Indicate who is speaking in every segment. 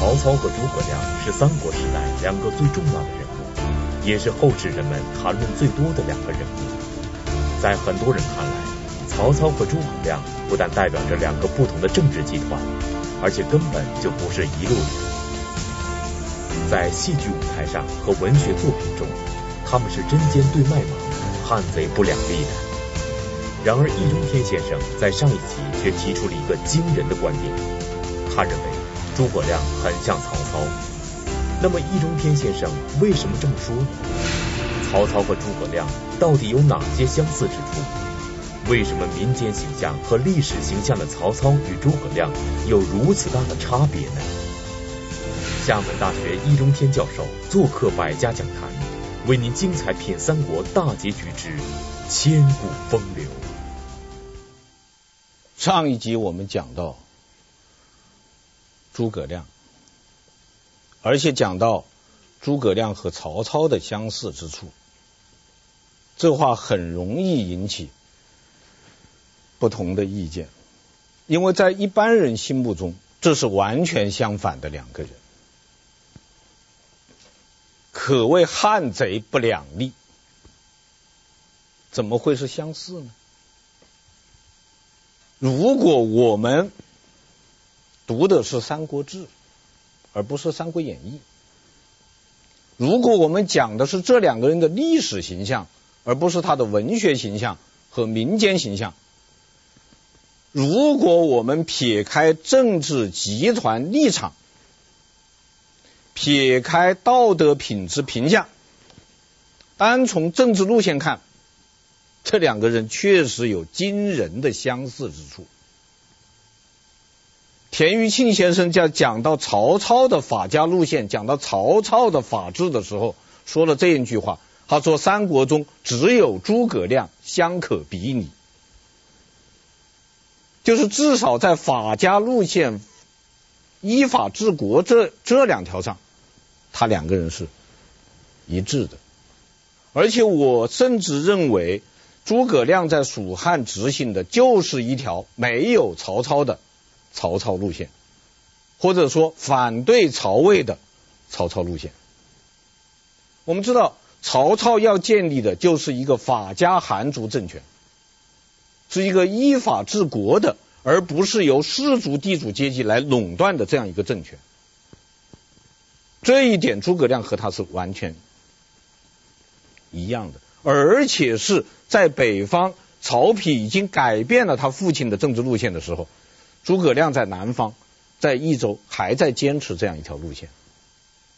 Speaker 1: 曹操和诸葛亮是三国时代两个最重要的人物，也是后世人们谈论最多的两个人物。在很多人看来，曹操和诸葛亮不但代表着两个不同的政治集团，而且根本就不是一路人。在戏剧舞台上和文学作品中，他们是针尖对麦芒，汉贼不两立的。然而，易中天先生在上一集却提出了一个惊人的观点，他认为诸葛亮很像曹操。那么，易中天先生为什么这么说呢？曹操和诸葛亮到底有哪些相似之处？为什么民间形象和历史形象的曹操与诸葛亮有如此大的差别呢？厦门大学易中天教授做客百家讲坛，为您精彩品三国大结局之千古风流。
Speaker 2: 上一集我们讲到诸葛亮，而且讲到诸葛亮和曹操的相似之处，这话很容易引起不同的意见，因为在一般人心目中，这是完全相反的两个人，可谓汉贼不两立，怎么会是相似呢？如果我们读的是《三国志》，而不是《三国演义》；如果我们讲的是这两个人的历史形象，而不是他的文学形象和民间形象；如果我们撇开政治集团立场，撇开道德品质评价，单从政治路线看，这两个人确实有惊人的相似之处。田余庆先生在讲到曹操的法家路线，讲到曹操的法治的时候，说了这一句话：“他说三国中只有诸葛亮相可比拟，就是至少在法家路线、依法治国这这两条上，他两个人是一致的。而且我甚至认为。”诸葛亮在蜀汉执行的就是一条没有曹操的曹操路线，或者说反对曹魏的曹操路线。我们知道，曹操要建立的就是一个法家韩族政权，是一个依法治国的，而不是由士族地主阶级来垄断的这样一个政权。这一点，诸葛亮和他是完全一样的。而且是在北方，曹丕已经改变了他父亲的政治路线的时候，诸葛亮在南方，在益州还在坚持这样一条路线，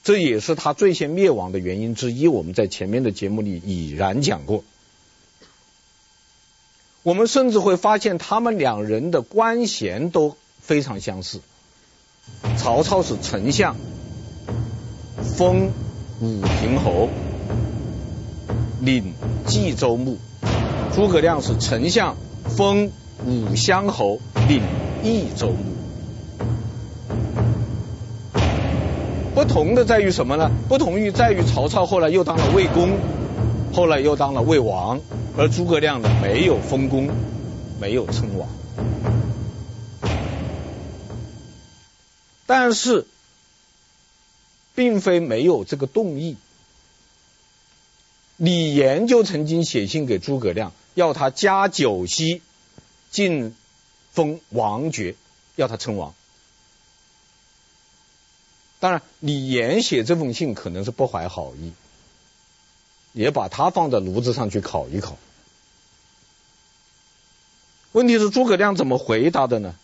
Speaker 2: 这也是他最先灭亡的原因之一。我们在前面的节目里已然讲过。我们甚至会发现，他们两人的官衔都非常相似。曹操是丞相，封武平侯。领冀州牧，诸葛亮是丞相，封武乡侯，领益州牧。不同的在于什么呢？不同于在于曹操后来又当了魏公，后来又当了魏王，而诸葛亮呢，没有封公，没有称王。但是，并非没有这个动议。李严就曾经写信给诸葛亮，要他加九锡，进封王爵，要他称王。当然，李严写这封信可能是不怀好意，也把他放在炉子上去烤一烤。问题是诸葛亮怎么回答的呢？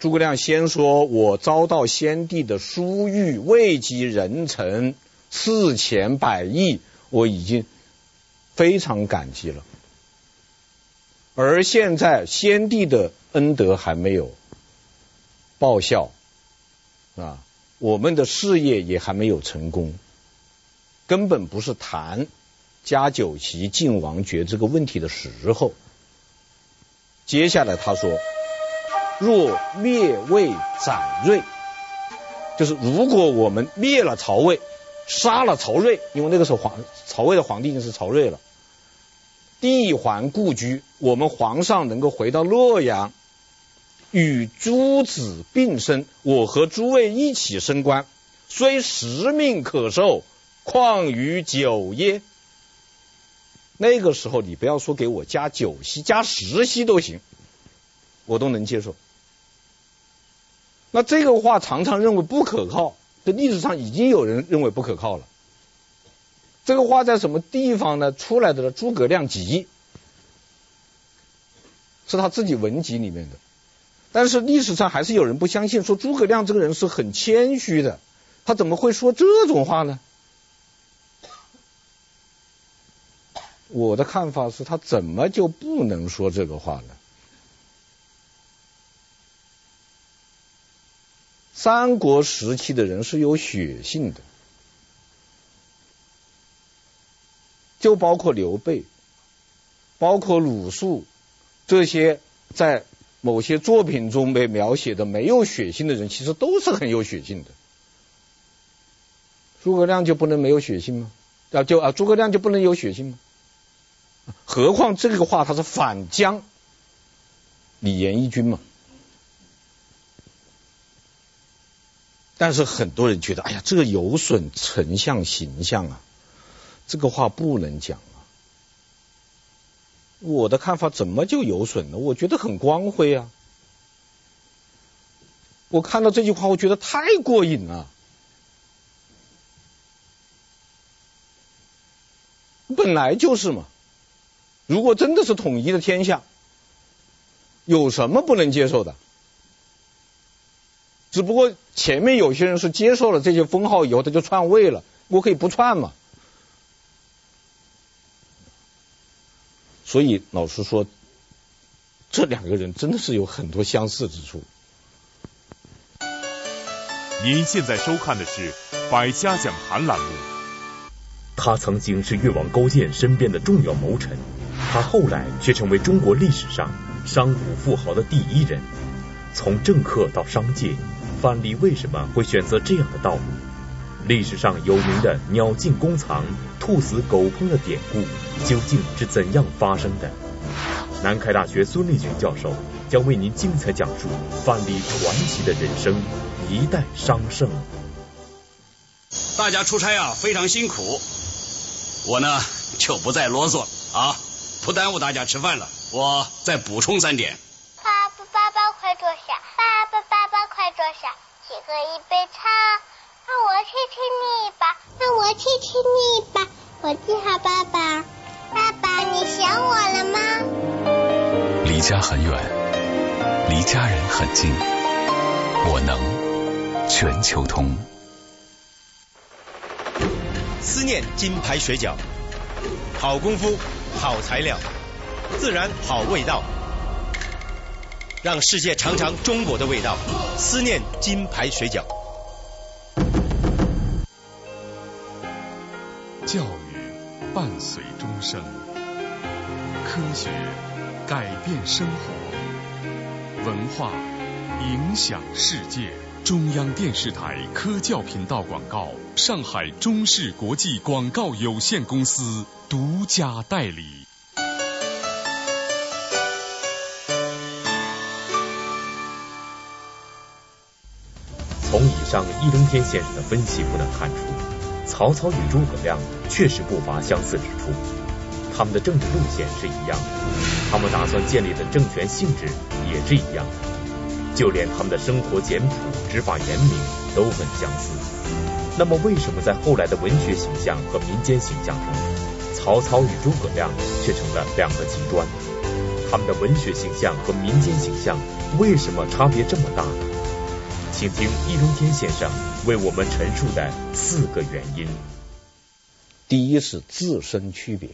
Speaker 2: 诸葛亮先说：“我遭到先帝的殊遇，位极人臣。”赐钱百亿，我已经非常感激了。而现在先帝的恩德还没有报效啊，我们的事业也还没有成功，根本不是谈加九锡晋王爵这个问题的时候。接下来他说：“若灭魏斩锐，就是如果我们灭了曹魏。”杀了曹睿，因为那个时候皇曹魏的皇帝已经是曹睿了。帝还故居，我们皇上能够回到洛阳，与诸子并生，我和诸位一起升官，虽十命可受，况于九耶？那个时候你不要说给我加九锡，加十锡都行，我都能接受。那这个话常常认为不可靠，这历史上已经有人认为不可靠了。这个话在什么地方呢？出来的？诸葛亮集是他自己文集里面的，但是历史上还是有人不相信，说诸葛亮这个人是很谦虚的，他怎么会说这种话呢？我的看法是他怎么就不能说这个话呢？三国时期的人是有血性的，就包括刘备，包括鲁肃这些在某些作品中被描写的没有血性的人，其实都是很有血性的。诸葛亮就不能没有血性吗？啊，就啊，诸葛亮就不能有血性吗？何况这个话他是反将李严一军嘛？但是很多人觉得，哎呀，这个有损丞相形象啊，这个话不能讲啊。我的看法怎么就有损呢？我觉得很光辉啊。我看到这句话，我觉得太过瘾了。本来就是嘛。如果真的是统一的天下，有什么不能接受的？只不过前面有些人是接受了这些封号以后，他就篡位了。我可以不篡嘛？所以老实说，这两个人真的是有很多相似之处。
Speaker 1: 您现在收看的是《百家讲坛》栏目。他曾经是越王勾践身边的重要谋臣。他后来却成为中国历史上商贾富豪的第一人。从政客到商界，范蠡为什么会选择这样的道路？历史上有名的“鸟尽弓藏，兔死狗烹”的典故究竟是怎样发生的？南开大学孙立群教授将为您精彩讲述范蠡传奇的人生，一代商圣。
Speaker 3: 大家出差啊，非常辛苦，我呢就不再啰嗦了啊。不耽误大家吃饭了，我再补充三
Speaker 4: 点。亲亲你吧，让我亲亲你吧，我的好爸爸。爸爸，你想我了吗？
Speaker 5: 离家很远，离家人很近，我能全球通。
Speaker 6: 思念金牌水饺，好功夫。好材料，自然好味道，让世界尝尝中国的味道。思念金牌水饺。
Speaker 5: 教育伴随终生，科学改变生活，文化影响世界。中央电视台科教频道广告，上海中视国际广告有限公司独家代理。
Speaker 1: 从以上易中天先生的分析不难看出，曹操与诸葛亮确实不乏相似之处，他们的政治路线是一样的，他们打算建立的政权性质也是一样的。就连他们的生活简朴、执法严明都很相似。那么，为什么在后来的文学形象和民间形象中，曹操与诸葛亮却成了两个极端？他们的文学形象和民间形象为什么差别这么大呢？请听易中天先生为我们陈述的四个原因。
Speaker 2: 第一是自身区别。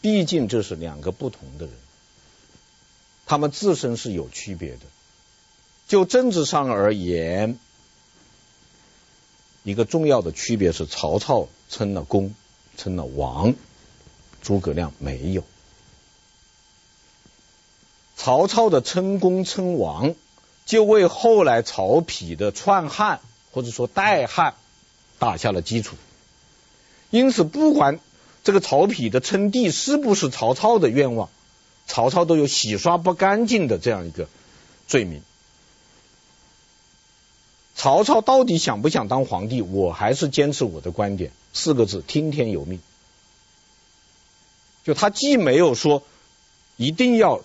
Speaker 2: 毕竟这是两个不同的人，他们自身是有区别的。就政治上而言，一个重要的区别是曹操称了公，称了王，诸葛亮没有。曹操的称公称王，就为后来曹丕的篡汉或者说代汉打下了基础。因此，不管这个曹丕的称帝是不是曹操的愿望？曹操都有洗刷不干净的这样一个罪名。曹操到底想不想当皇帝？我还是坚持我的观点，四个字：听天由命。就他既没有说一定要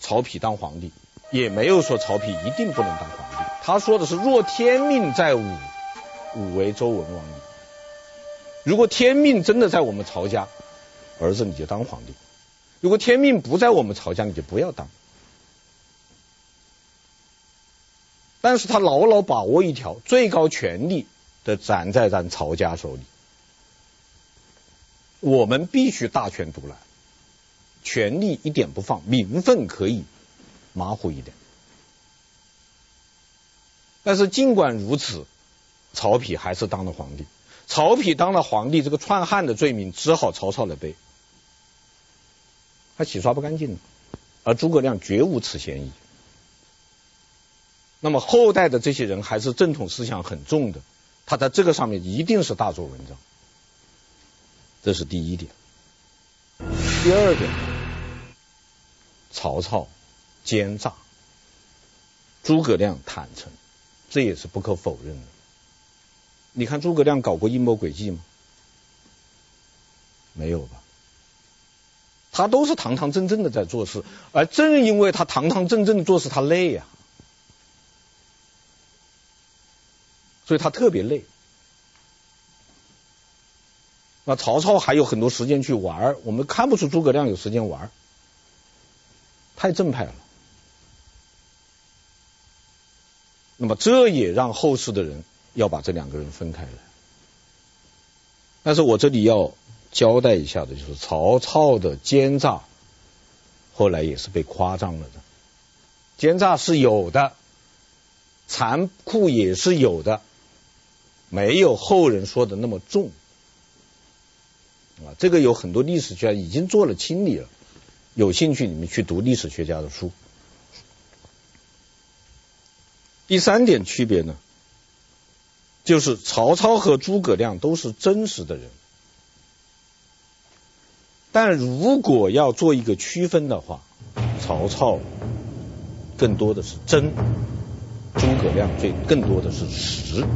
Speaker 2: 曹丕当皇帝，也没有说曹丕一定不能当皇帝。他说的是：若天命在吾，吾为周文王矣。如果天命真的在我们曹家，儿子你就当皇帝；如果天命不在我们曹家，你就不要当。但是他牢牢把握一条，最高权力的掌在咱曹家手里，我们必须大权独揽，权力一点不放，名分可以马虎一点。但是尽管如此，曹丕还是当了皇帝。曹丕当了皇帝，这个篡汉的罪名只好曹操来背，他洗刷不干净，而诸葛亮绝无此嫌疑。那么后代的这些人还是正统思想很重的，他在这个上面一定是大做文章，这是第一点。第二点，曹操奸诈，诸葛亮坦诚，这也是不可否认的。你看诸葛亮搞过阴谋诡计吗？没有吧？他都是堂堂正正的在做事，而正因为他堂堂正正的做事，他累呀，所以他特别累。那曹操还有很多时间去玩，我们看不出诸葛亮有时间玩，太正派了。那么这也让后世的人。要把这两个人分开来，但是我这里要交代一下的就是曹操的奸诈，后来也是被夸张了的，奸诈是有的，残酷也是有的，没有后人说的那么重啊。这个有很多历史学家已经做了清理了，有兴趣你们去读历史学家的书。第三点区别呢？就是曹操和诸葛亮都是真实的人，但如果要做一个区分的话，曹操更多的是真，诸葛亮最更多的是实。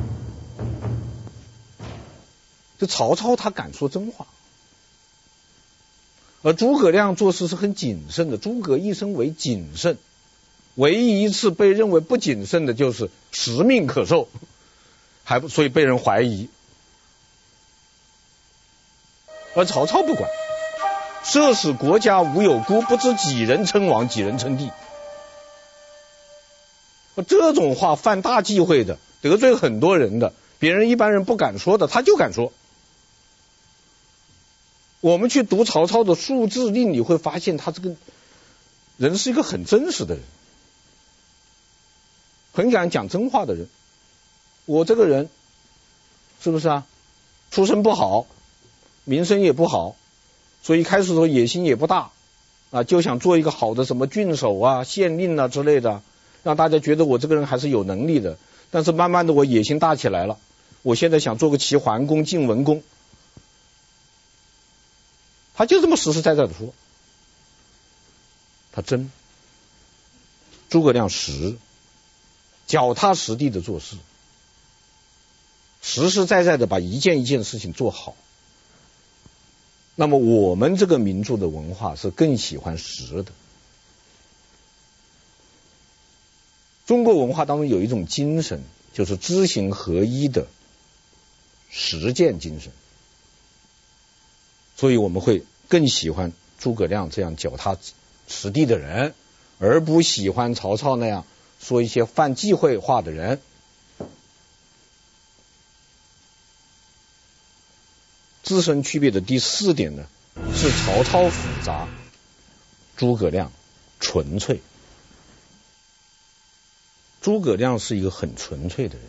Speaker 2: 就曹操他敢说真话，而诸葛亮做事是很谨慎的。诸葛一生为谨慎，唯一一次被认为不谨慎的就是实命可受。还不所以被人怀疑，而曹操不管，设使国家无有孤，不知几人称王，几人称帝。这种话犯大忌讳的，得罪很多人的，别人一般人不敢说的，他就敢说。我们去读曹操的数字令，你会发现他这个人是一个很真实的人，很敢讲真话的人。我这个人是不是啊？出身不好，名声也不好，所以开始的时候野心也不大啊，就想做一个好的什么郡守啊、县令啊之类的，让大家觉得我这个人还是有能力的。但是慢慢的我野心大起来了，我现在想做个齐桓公、晋文公，他就这么实实在在的说，他真，诸葛亮实，脚踏实地的做事。实实在在的把一件一件事情做好，那么我们这个民族的文化是更喜欢实的。中国文化当中有一种精神，就是知行合一的实践精神，所以我们会更喜欢诸葛亮这样脚踏实地的人，而不喜欢曹操那样说一些犯忌讳话的人。自身区别的第四点呢，是曹操复杂，诸葛亮纯粹。诸葛亮是一个很纯粹的人，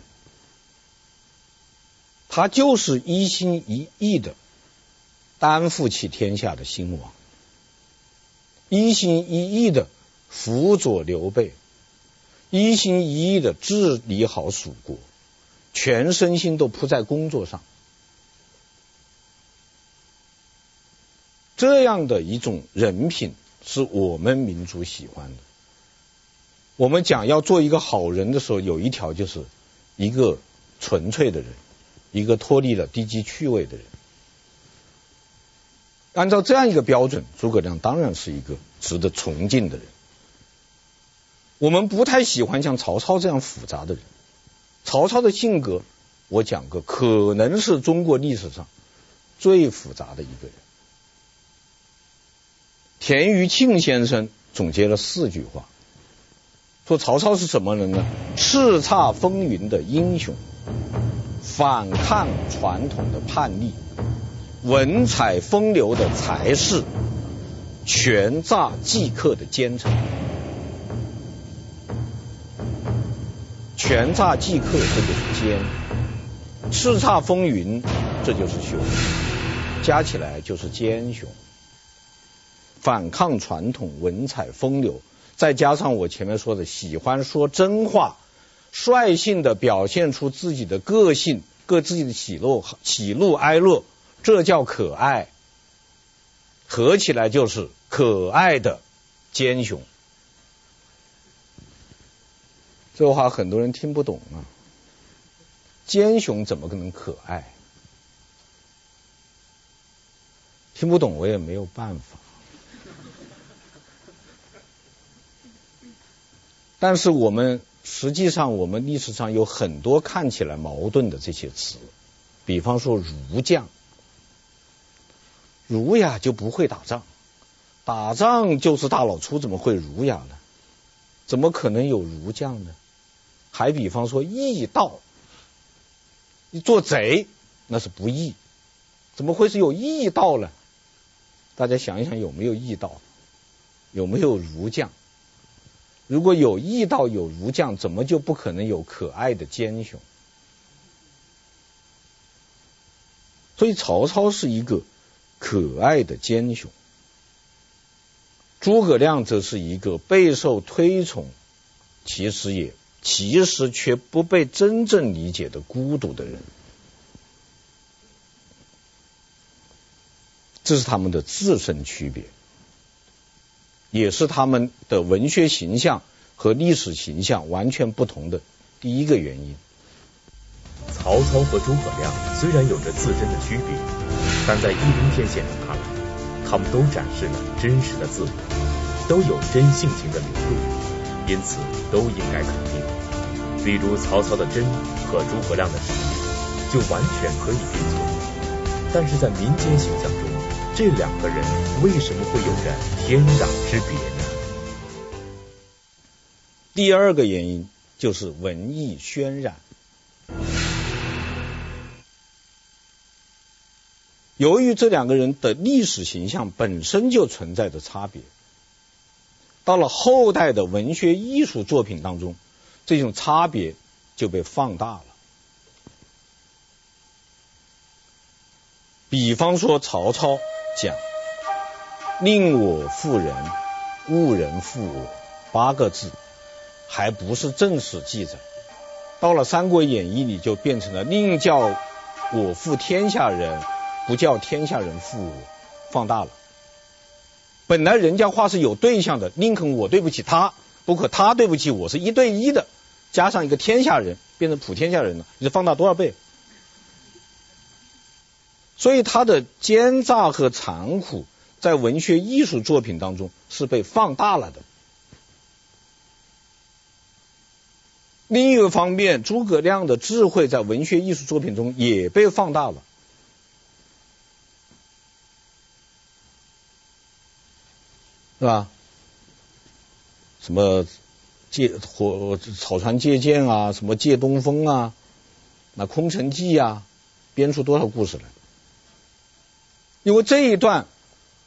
Speaker 2: 他就是一心一意的担负起天下的兴亡，一心一意的辅佐刘备，一心一意的治理好蜀国，全身心都扑在工作上。这样的一种人品是我们民族喜欢的。我们讲要做一个好人的时候，有一条就是一个纯粹的人，一个脱离了低级趣味的人。按照这样一个标准，诸葛亮当然是一个值得崇敬的人。我们不太喜欢像曹操这样复杂的人。曹操的性格，我讲过，可能是中国历史上最复杂的一个人。田余庆先生总结了四句话，说曹操是什么人呢？叱咤风云的英雄，反抗传统的叛逆，文采风流的才士，权诈伎客的奸臣。权诈伎客，这就是奸；叱咤风云，这就是雄，加起来就是奸雄。反抗传统，文采风流，再加上我前面说的喜欢说真话，率性的表现出自己的个性，各自己的喜怒喜怒哀乐，这叫可爱。合起来就是可爱的奸雄。这话很多人听不懂啊，奸雄怎么可能可爱？听不懂我也没有办法。但是我们实际上，我们历史上有很多看起来矛盾的这些词，比方说儒将，儒雅就不会打仗，打仗就是大老粗，怎么会儒雅呢？怎么可能有儒将呢？还比方说义道，你做贼那是不义，怎么会是有义道呢？大家想一想，有没有义道？有没有儒将？如果有义道有儒将，怎么就不可能有可爱的奸雄？所以曹操是一个可爱的奸雄，诸葛亮则是一个备受推崇，其实也。其实却不被真正理解的孤独的人，这是他们的自身区别，也是他们的文学形象和历史形象完全不同的第一个原因。
Speaker 1: 曹操和诸葛亮虽然有着自身的区别，但在一兵天先生看来，他们都展示了真实的自我，都有真性情的流露，因此都应该肯定。比如曹操的真和诸葛亮的实，就完全可以并存。但是在民间形象中，这两个人为什么会有着天壤之别呢？
Speaker 2: 第二个原因就是文艺渲染。由于这两个人的历史形象本身就存在着差别，到了后代的文学艺术作品当中。这种差别就被放大了。比方说，曹操讲“宁我负人，勿人负我”八个字，还不是正史记载。到了《三国演义》里，就变成了“宁叫我负天下人，不叫天下人负我”，放大了。本来人家话是有对象的，宁肯我对不起他，不可他对不起我，是一对一的。加上一个天下人，变成普天下人了，你放大多少倍？所以他的奸诈和残酷，在文学艺术作品当中是被放大了的。另一个方面，诸葛亮的智慧在文学艺术作品中也被放大了，是吧？什么？借火草船借箭啊，什么借东风啊，那空城计啊，编出多少故事来？因为这一段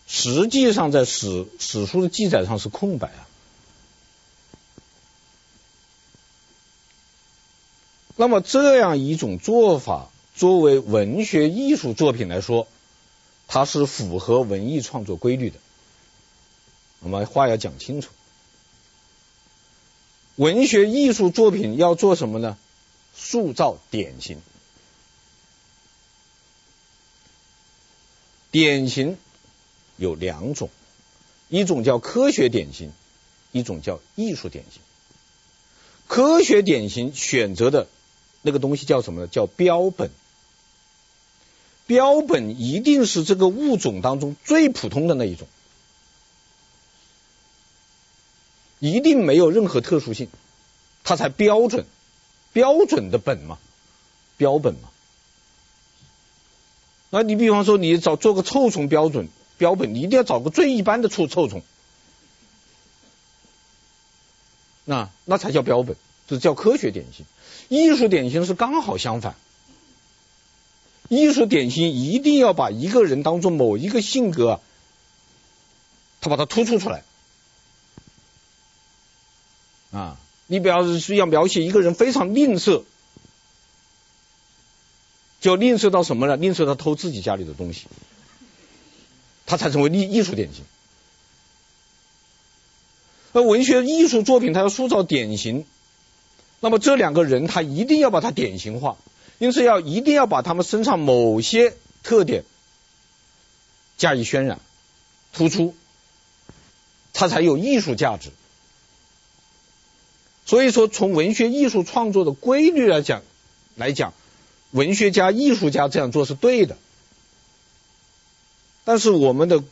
Speaker 2: 实际上在史史书的记载上是空白啊。那么这样一种做法，作为文学艺术作品来说，它是符合文艺创作规律的。我们话要讲清楚。文学艺术作品要做什么呢？塑造典型。典型有两种，一种叫科学典型，一种叫艺术典型。科学典型选择的那个东西叫什么呢？叫标本。标本一定是这个物种当中最普通的那一种，一定没有任何特殊性，它才标准，标准的本嘛，标本嘛。那你比方说，你找做个臭虫标准标本，你一定要找个最一般的臭臭虫，那那才叫标本，这叫科学典型。艺术典型是刚好相反。艺术典型一定要把一个人当中某一个性格，他把它突出出来啊！你比方是要描写一个人非常吝啬，就吝啬到什么呢？吝啬到偷自己家里的东西，他才成为艺艺术典型。那文学艺术作品，它要塑造典型，那么这两个人，他一定要把它典型化。因此，要一定要把他们身上某些特点加以渲染、突出，它才有艺术价值。所以说，从文学艺术创作的规律来讲，来讲，文学家、艺术家这样做是对的。但是，我们的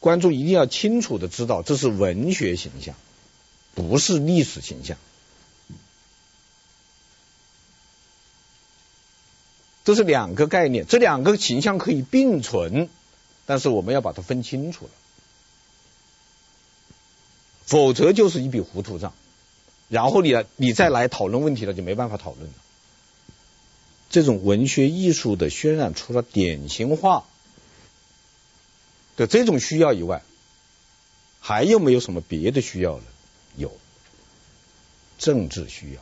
Speaker 2: 观众一定要清楚的知道，这是文学形象，不是历史形象。这是两个概念，这两个形象可以并存，但是我们要把它分清楚了，否则就是一笔糊涂账。然后你来，你再来讨论问题了，就没办法讨论了。这种文学艺术的渲染，除了典型化的这种需要以外，还有没有什么别的需要呢？有，政治需要。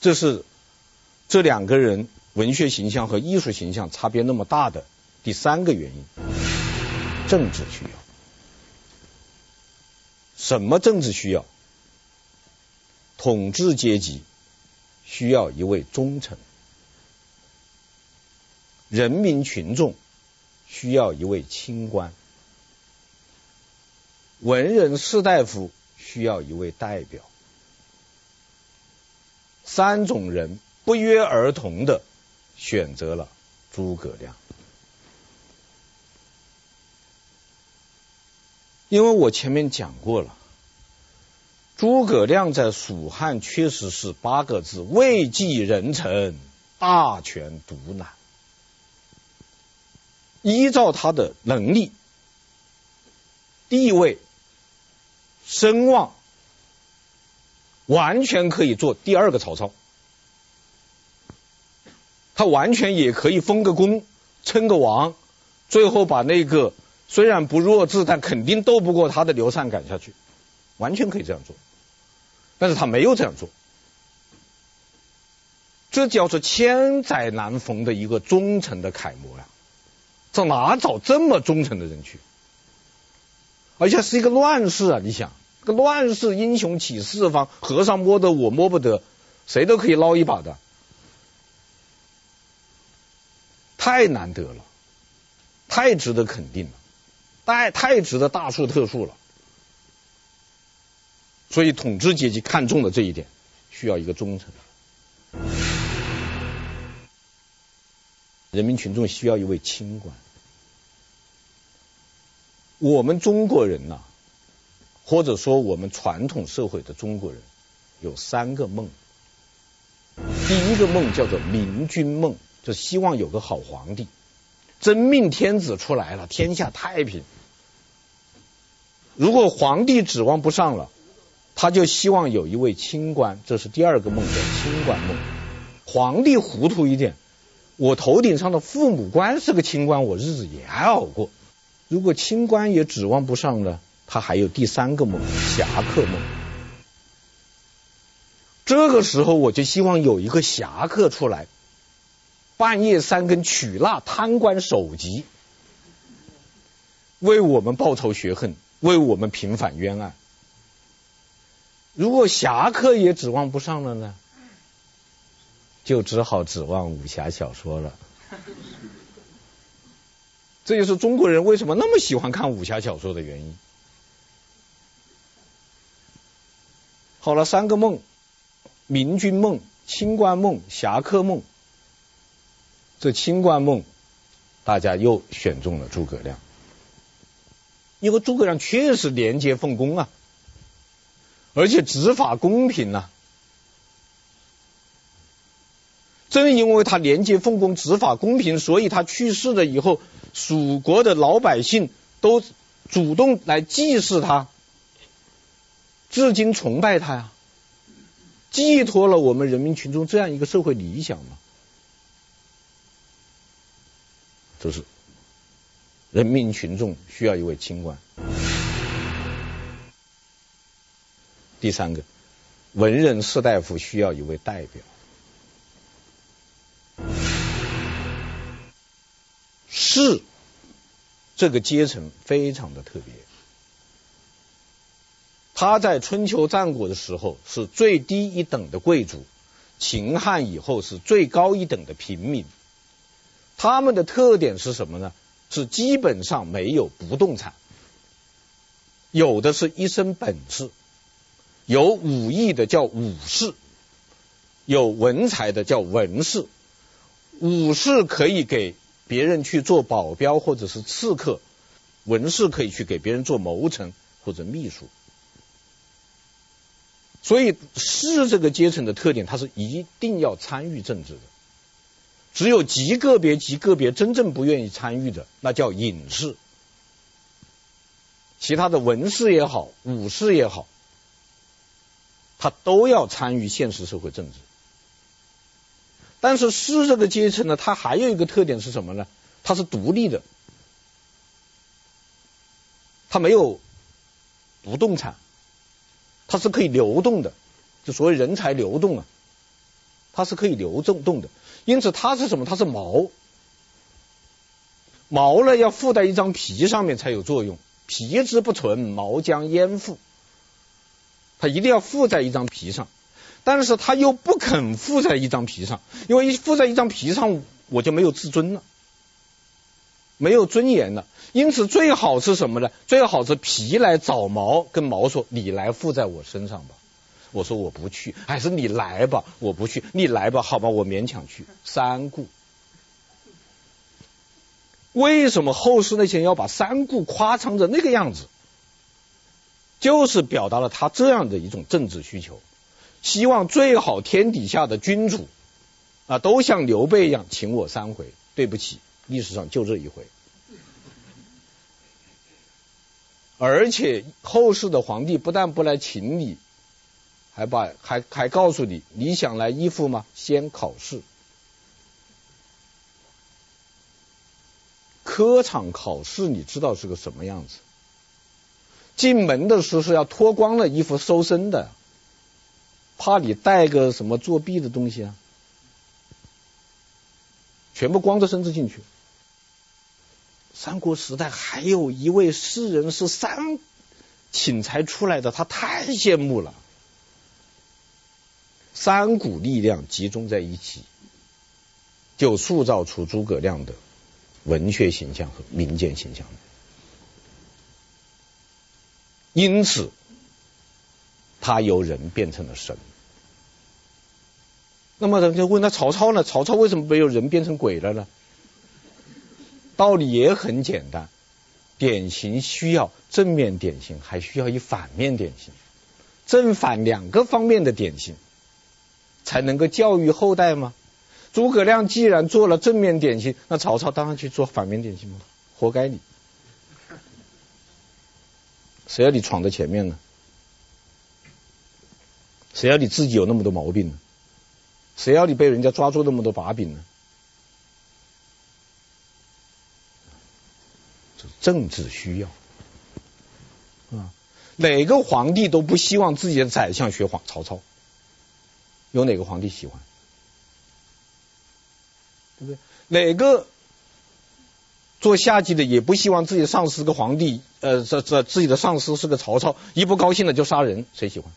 Speaker 2: 这是。这两个人文学形象和艺术形象差别那么大的第三个原因，政治需要。什么政治需要？统治阶级需要一位忠臣，人民群众需要一位清官，文人士大夫需要一位代表，三种人。不约而同的选择了诸葛亮，因为我前面讲过了，诸葛亮在蜀汉确实是八个字：位极人臣，大权独揽。依照他的能力、地位、声望，完全可以做第二个曹操。他完全也可以封个公，称个王，最后把那个虽然不弱智，但肯定斗不过他的刘禅赶下去，完全可以这样做。但是他没有这样做，这叫做千载难逢的一个忠诚的楷模呀！这哪找这么忠诚的人去？而且是一个乱世啊！你想，个乱世英雄起四方，和尚摸得我摸不得，谁都可以捞一把的。太难得了，太值得肯定了，太太值得大书特书了。所以统治阶级看中了这一点，需要一个忠臣。人民群众需要一位清官。我们中国人呐、或者说我们传统社会的中国人，有三个梦。第一个梦叫做明君梦。就希望有个好皇帝，真命天子出来了，天下太平。如果皇帝指望不上了，他就希望有一位清官，这是第二个梦，叫清官梦。皇帝糊涂一点，我头顶上的父母官是个清官，我日子也还好过。如果清官也指望不上呢，他还有第三个梦，侠客梦。这个时候我就希望有一个侠客出来。半夜三更取纳贪官首级，为我们报仇雪恨，为我们平反冤案。如果侠客也指望不上了呢，就只好指望武侠小说了。这就是中国人为什么那么喜欢看武侠小说的原因。好了，三个梦：明君梦、清官梦、侠客梦。这清官梦，大家又选中了诸葛亮，因为诸葛亮确实廉洁奉公啊，而且执法公平呐。正因为他廉洁奉公、执法公平，所以他去世了以后，蜀国的老百姓都主动来祭祀他，至今崇拜他呀，寄托了我们人民群众这样一个社会理想嘛。就是人民群众需要一位清官。第三个，文人士大夫需要一位代表。士这个阶层非常的特别，他在春秋战国的时候是最低一等的贵族，秦汉以后是最高一等的平民。他们的特点是什么呢？是基本上没有不动产，有的是一身本事，有武艺的叫武士，有文采的叫文士。武士可以给别人去做保镖或者是刺客，文士可以去给别人做谋臣或者秘书。所以士这个阶层的特点，他是一定要参与政治的。只有极个别、极个别真正不愿意参与的，那叫隐士。其他的文士也好，武士也好，他都要参与现实社会政治。但是士这个阶层呢，它还有一个特点是什么呢？它是独立的，它没有不动产，它是可以流动的，就所谓人才流动啊，它是可以流动动的。因此，它是什么？它是毛，毛呢要附在一张皮上面才有作用。皮之不存，毛将焉附？他一定要附在一张皮上，但是他又不肯附在一张皮上，因为一附在一张皮上，我就没有自尊了，没有尊严了。因此，最好是什么呢？最好是皮来找毛，跟毛说：“你来附在我身上吧。”我说我不去，还是你来吧。我不去，你来吧，好吧，我勉强去。三顾，为什么后世那些人要把三顾夸张成那个样子？就是表达了他这样的一种政治需求，希望最好天底下的君主啊，都像刘备一样请我三回。对不起，历史上就这一回。而且后世的皇帝不但不来请你。还把还还告诉你，你想来依附吗？先考试。科场考试，你知道是个什么样子？进门的时候是要脱光了衣服搜身的，怕你带个什么作弊的东西啊，全部光着身子进去。三国时代还有一位诗人是三请才出来的，他太羡慕了。三股力量集中在一起，就塑造出诸葛亮的文学形象和民间形象。因此，他由人变成了神。那么，人就问他曹操呢？曹操为什么没有人变成鬼了呢？道理也很简单，典型需要正面典型，还需要一反面典型，正反两个方面的典型。才能够教育后代吗？诸葛亮既然做了正面典型，那曹操当然去做反面典型吗？活该你！谁要你闯在前面呢？谁要你自己有那么多毛病呢？谁要你被人家抓住那么多把柄呢？政治需要啊！哪个皇帝都不希望自己的宰相学皇曹操。有哪个皇帝喜欢？对不对？哪个做下级的也不希望自己的上司是个皇帝，呃，这这自己的上司是个曹操，一不高兴了就杀人，谁喜欢？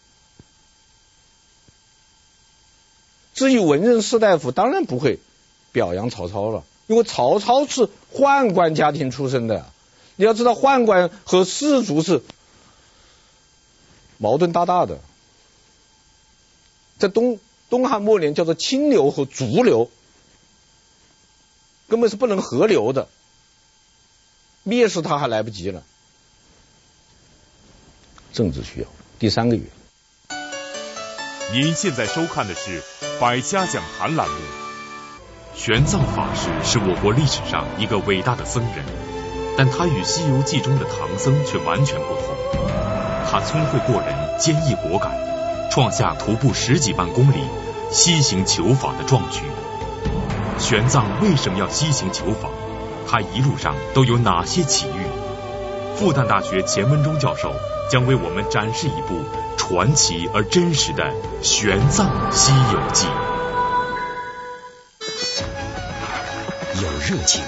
Speaker 2: 至于文人士大夫，当然不会表扬曹操了，因为曹操是宦官家庭出身的，你要知道宦官和士族是矛盾大大的，在东东汉末年叫做清流和浊流，根本是不能合流的，蔑视他还来不及了。政治需要。第三个原
Speaker 5: 因。您现在收看的是《百家讲坛》栏目。玄奘法师是我国历史上一个伟大的僧人，但他与《西游记》中的唐僧却完全不同。他聪慧过人，坚毅果敢，创下徒步十几万公里西行求法的壮举。玄奘为什么要西行求法？他一路上都有哪些奇遇？复旦大学钱文忠教授将为我们展示一部传奇而真实的《玄奘西游记》。
Speaker 7: 有热情，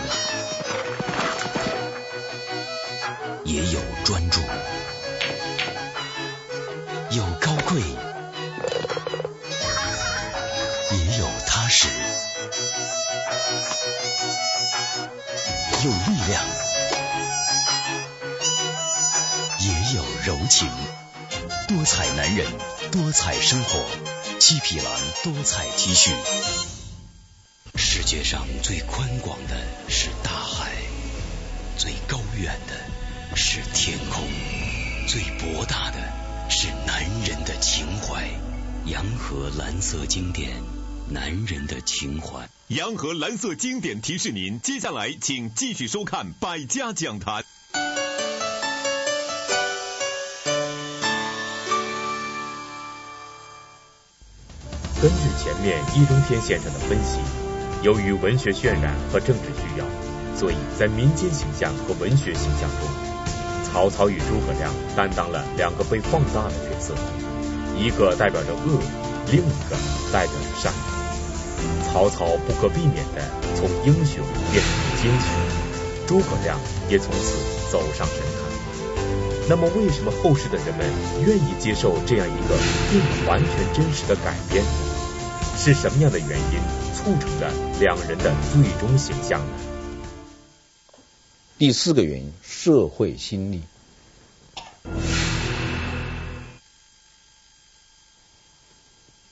Speaker 7: 多彩生活，七匹狼多彩 T 恤。世界上最宽广的是大海，最高远的是天空，最博大的是男人的情怀。洋河蓝色经典，男人的情怀。
Speaker 8: 洋河蓝色经典提示您，接下来请继续收看《百家
Speaker 1: 讲坛》。前面易中天先生的分析。由于文学渲染和政治需要，所以在民间形象和文学形象中，曹操与诸葛亮担当了两个被放大的角色，一个代表着恶，另一个代表着善。曹操不可避免地从英雄变成了奸雄，诸葛亮也从此走上神坛。那么，为什么后世的人们愿意接受这样一个并不完全真实的改编？是什么样的原因？促成的两人的最终形象呢？
Speaker 2: 第四个原因，社会心理。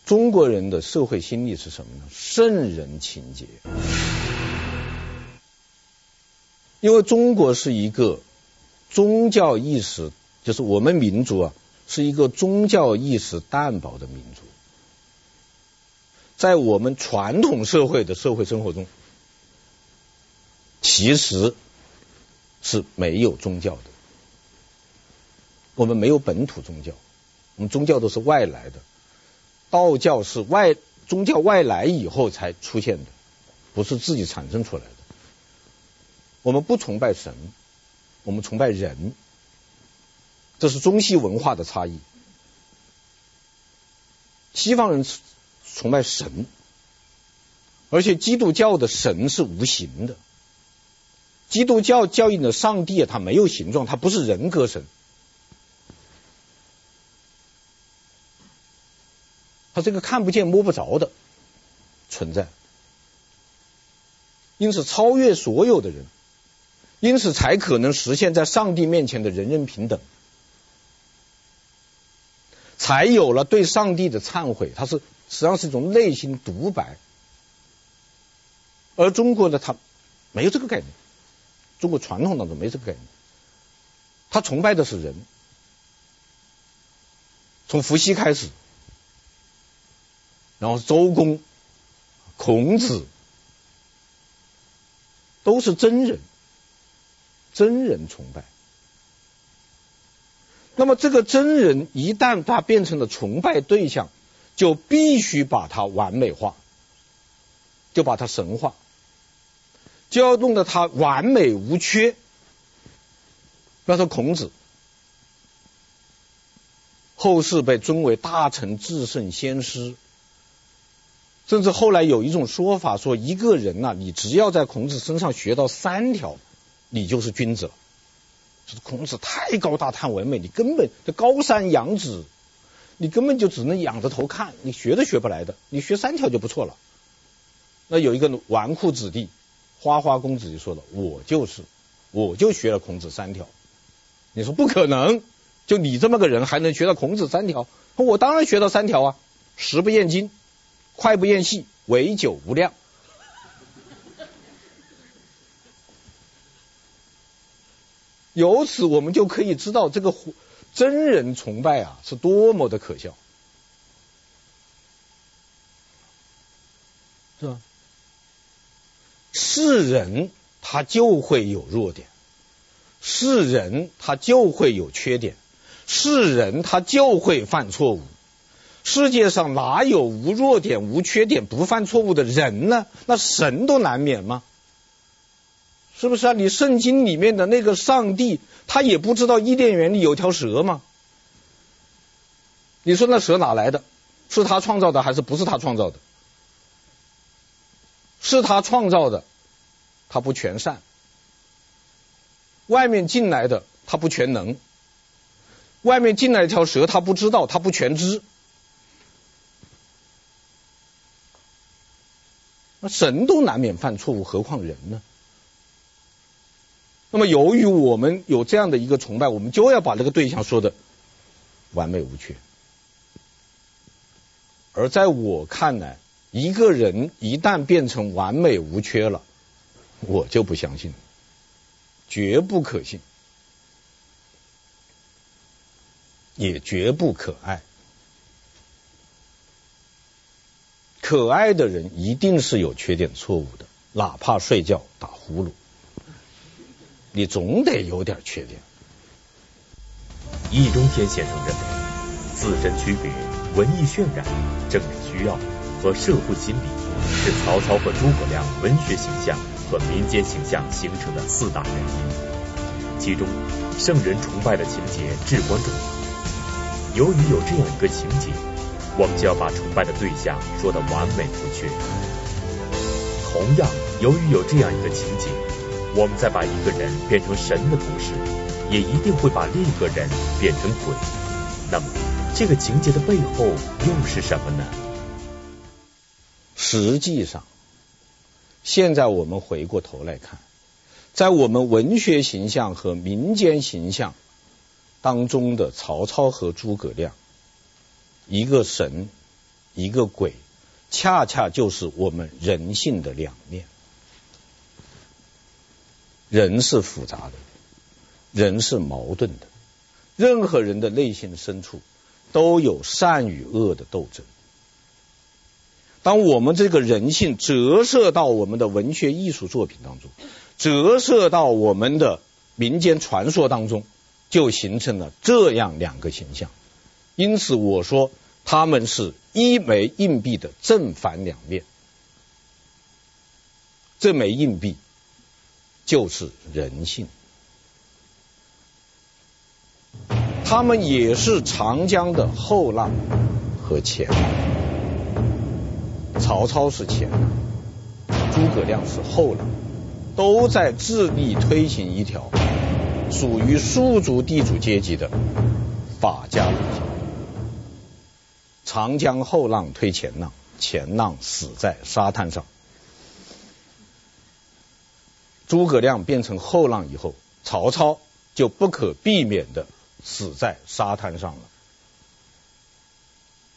Speaker 2: 中国人的社会心理是什么呢？圣人情结。因为中国是一个宗教意识，就是我们民族啊，是一个宗教意识淡薄的民族。在我们传统社会的社会生活中，其实是没有宗教的。我们没有本土宗教，我们宗教都是外来的。道教是外宗教外来以后才出现的，不是自己产生出来的。我们不崇拜神，我们崇拜人，这是中西文化的差异。西方人。崇拜神，而且基督教的神是无形的。基督教教义的上帝啊，他没有形状，他不是人格神，他这个看不见摸不着的存在，因此超越所有的人，因此才可能实现在上帝面前的人人平等，才有了对上帝的忏悔，他是。实际上是一种内心独白，而中国呢，他没有这个概念。中国传统当中没这个概念，他崇拜的是人，从伏羲开始，然后周公、孔子都是真人，真人崇拜。那么这个真人一旦他变成了崇拜对象，就必须把它完美化，就把它神化，就要弄得它完美无缺。比方说孔子，后世被尊为大成至圣先师，甚至后来有一种说法说，一个人呐、你只要在孔子身上学到三条，你就是君子。就是孔子太高大太完美，你根本这高山仰止。你根本就只能仰着头看，你学都学不来的。你学三条就不错了。那有一个纨绔子弟，花花公子就说了，我就是，我就学了孔子三条。你说不可能，就你这么个人还能学到孔子三条？我当然学到三条啊，食不厌精，脍不厌细，唯酒无量。由此我们就可以知道，这个真人崇拜啊是多么的可笑，是吧？是人他就会有弱点，是人他就会有缺点，是人他就会犯错误。世界上哪有无弱点、无缺点、不犯错误的人呢？那神都难免吗？是不是啊？你圣经里面的那个上帝，他也不知道伊甸园里有条蛇吗？你说那蛇哪来的？是他创造的还是不是他创造的？是他创造的，他不全善；外面进来的，他不全能；外面进来一条蛇，他不知道，他不全知。那神都难免犯错误，何况人呢？那么，由于我们有这样的一个崇拜，我们就要把这个对象说的完美无缺。而在我看来，一个人一旦变成完美无缺了，我就不相信，绝不可信，也绝不可爱。可爱的人一定是有缺点、错误的，哪怕睡觉打呼噜。你总得有点缺点。
Speaker 1: 易中天先生认为，自身区别、文艺渲染、政治需要和社会心理是曹操和诸葛亮文学形象和民间形象形成的四大原因。其中，圣人崇拜的情节至关重要。由于有这样一个情节，我们就要把崇拜的对象说得完美无缺。同样，由于有这样一个情节。我们再把一个人变成神的同时，也一定会把另一个人变成鬼。那么，这个情节的背后又是什么呢？
Speaker 2: 实际上，现在我们回过头来看，在我们文学形象和民间形象当中的曹操和诸葛亮，一个神，一个鬼，恰恰就是我们人性的两面。人是复杂的，人是矛盾的，任何人的内心深处都有善与恶的斗争。当我们这个人性折射到我们的文学艺术作品当中，折射到我们的民间传说当中，就形成了这样两个形象。因此，我说他们是一枚硬币的正反两面。这枚硬币。就是人性，他们也是长江的后浪和前浪。曹操是前浪，诸葛亮是后浪，都在致力推行一条属于庶族地主阶级的法家路线。长江后浪推前浪，前浪死在沙滩上。诸葛亮变成后浪以后，曹操就不可避免的死在沙滩上了。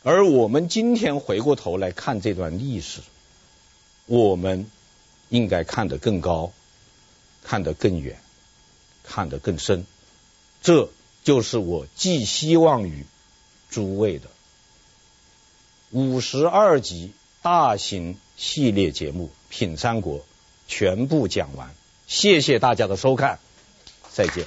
Speaker 2: 而我们今天回过头来看这段历史，我们应该看得更高，看得更远，看得更深。这就是我寄希望于诸位的五十二集大型系列节目《品三国》全部讲完。谢谢大家的收看，再见。